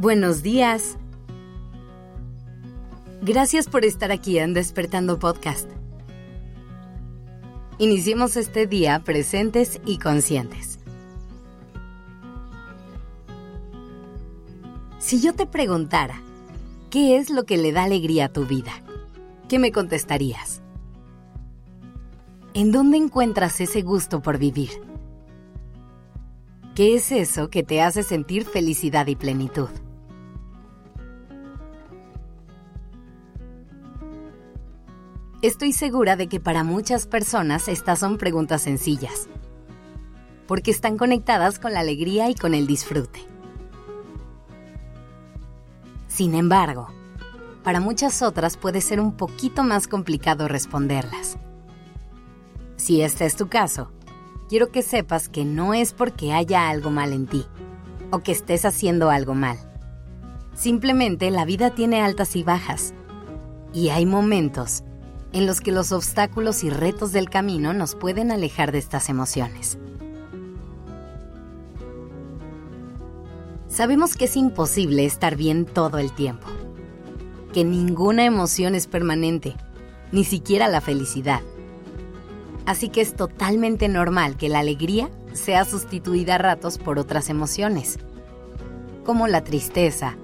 Buenos días. Gracias por estar aquí en Despertando Podcast. Iniciemos este día presentes y conscientes. Si yo te preguntara, ¿qué es lo que le da alegría a tu vida? ¿Qué me contestarías? ¿En dónde encuentras ese gusto por vivir? ¿Qué es eso que te hace sentir felicidad y plenitud? Estoy segura de que para muchas personas estas son preguntas sencillas, porque están conectadas con la alegría y con el disfrute. Sin embargo, para muchas otras puede ser un poquito más complicado responderlas. Si este es tu caso, quiero que sepas que no es porque haya algo mal en ti o que estés haciendo algo mal. Simplemente la vida tiene altas y bajas y hay momentos en los que los obstáculos y retos del camino nos pueden alejar de estas emociones. Sabemos que es imposible estar bien todo el tiempo, que ninguna emoción es permanente, ni siquiera la felicidad. Así que es totalmente normal que la alegría sea sustituida a ratos por otras emociones, como la tristeza,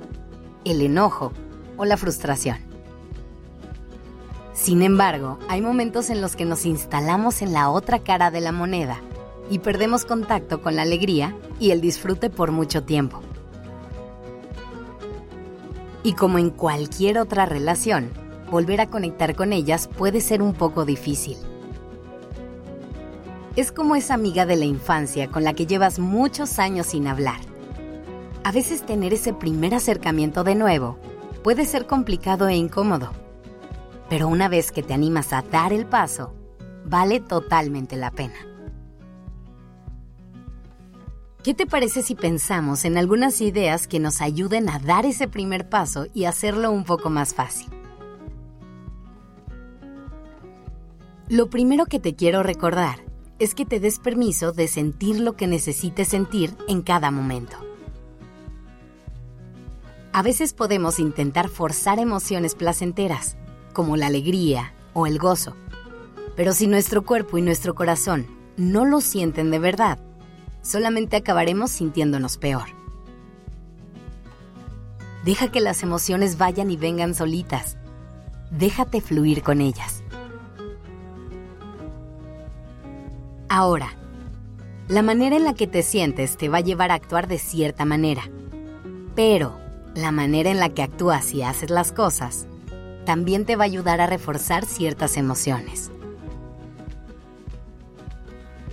el enojo o la frustración. Sin embargo, hay momentos en los que nos instalamos en la otra cara de la moneda y perdemos contacto con la alegría y el disfrute por mucho tiempo. Y como en cualquier otra relación, volver a conectar con ellas puede ser un poco difícil. Es como esa amiga de la infancia con la que llevas muchos años sin hablar. A veces tener ese primer acercamiento de nuevo puede ser complicado e incómodo pero una vez que te animas a dar el paso, vale totalmente la pena. ¿Qué te parece si pensamos en algunas ideas que nos ayuden a dar ese primer paso y hacerlo un poco más fácil? Lo primero que te quiero recordar es que te des permiso de sentir lo que necesites sentir en cada momento. A veces podemos intentar forzar emociones placenteras, como la alegría o el gozo. Pero si nuestro cuerpo y nuestro corazón no lo sienten de verdad, solamente acabaremos sintiéndonos peor. Deja que las emociones vayan y vengan solitas. Déjate fluir con ellas. Ahora, la manera en la que te sientes te va a llevar a actuar de cierta manera. Pero la manera en la que actúas y haces las cosas también te va a ayudar a reforzar ciertas emociones.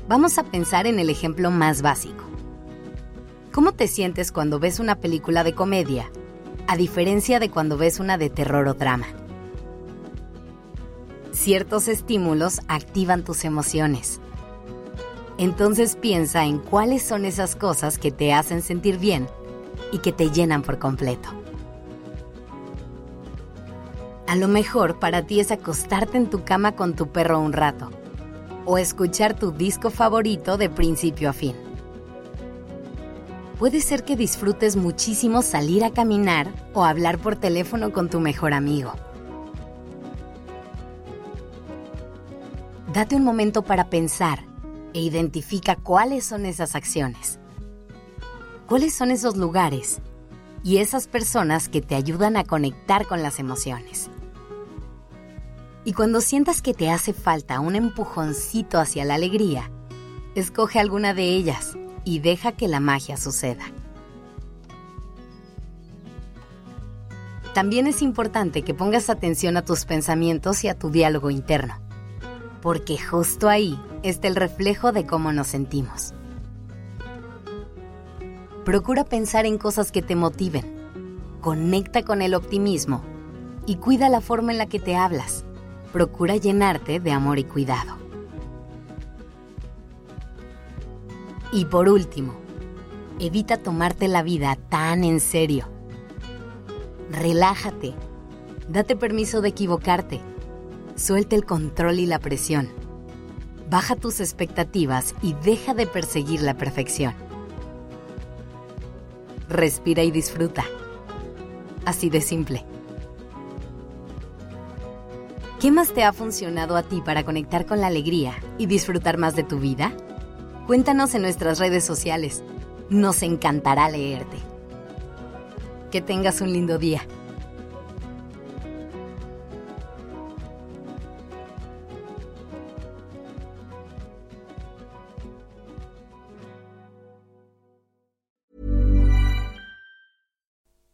Vamos a pensar en el ejemplo más básico. ¿Cómo te sientes cuando ves una película de comedia, a diferencia de cuando ves una de terror o drama? Ciertos estímulos activan tus emociones. Entonces piensa en cuáles son esas cosas que te hacen sentir bien y que te llenan por completo. A lo mejor para ti es acostarte en tu cama con tu perro un rato o escuchar tu disco favorito de principio a fin. Puede ser que disfrutes muchísimo salir a caminar o hablar por teléfono con tu mejor amigo. Date un momento para pensar e identifica cuáles son esas acciones. ¿Cuáles son esos lugares y esas personas que te ayudan a conectar con las emociones? Y cuando sientas que te hace falta un empujoncito hacia la alegría, escoge alguna de ellas y deja que la magia suceda. También es importante que pongas atención a tus pensamientos y a tu diálogo interno, porque justo ahí está el reflejo de cómo nos sentimos. Procura pensar en cosas que te motiven, conecta con el optimismo y cuida la forma en la que te hablas procura llenarte de amor y cuidado. Y por último, evita tomarte la vida tan en serio. Relájate, date permiso de equivocarte, suelta el control y la presión, baja tus expectativas y deja de perseguir la perfección. Respira y disfruta. Así de simple. ¿Qué más te ha funcionado a ti para conectar con la alegría y disfrutar más de tu vida? Cuéntanos en nuestras redes sociales. Nos encantará leerte. Que tengas un lindo día.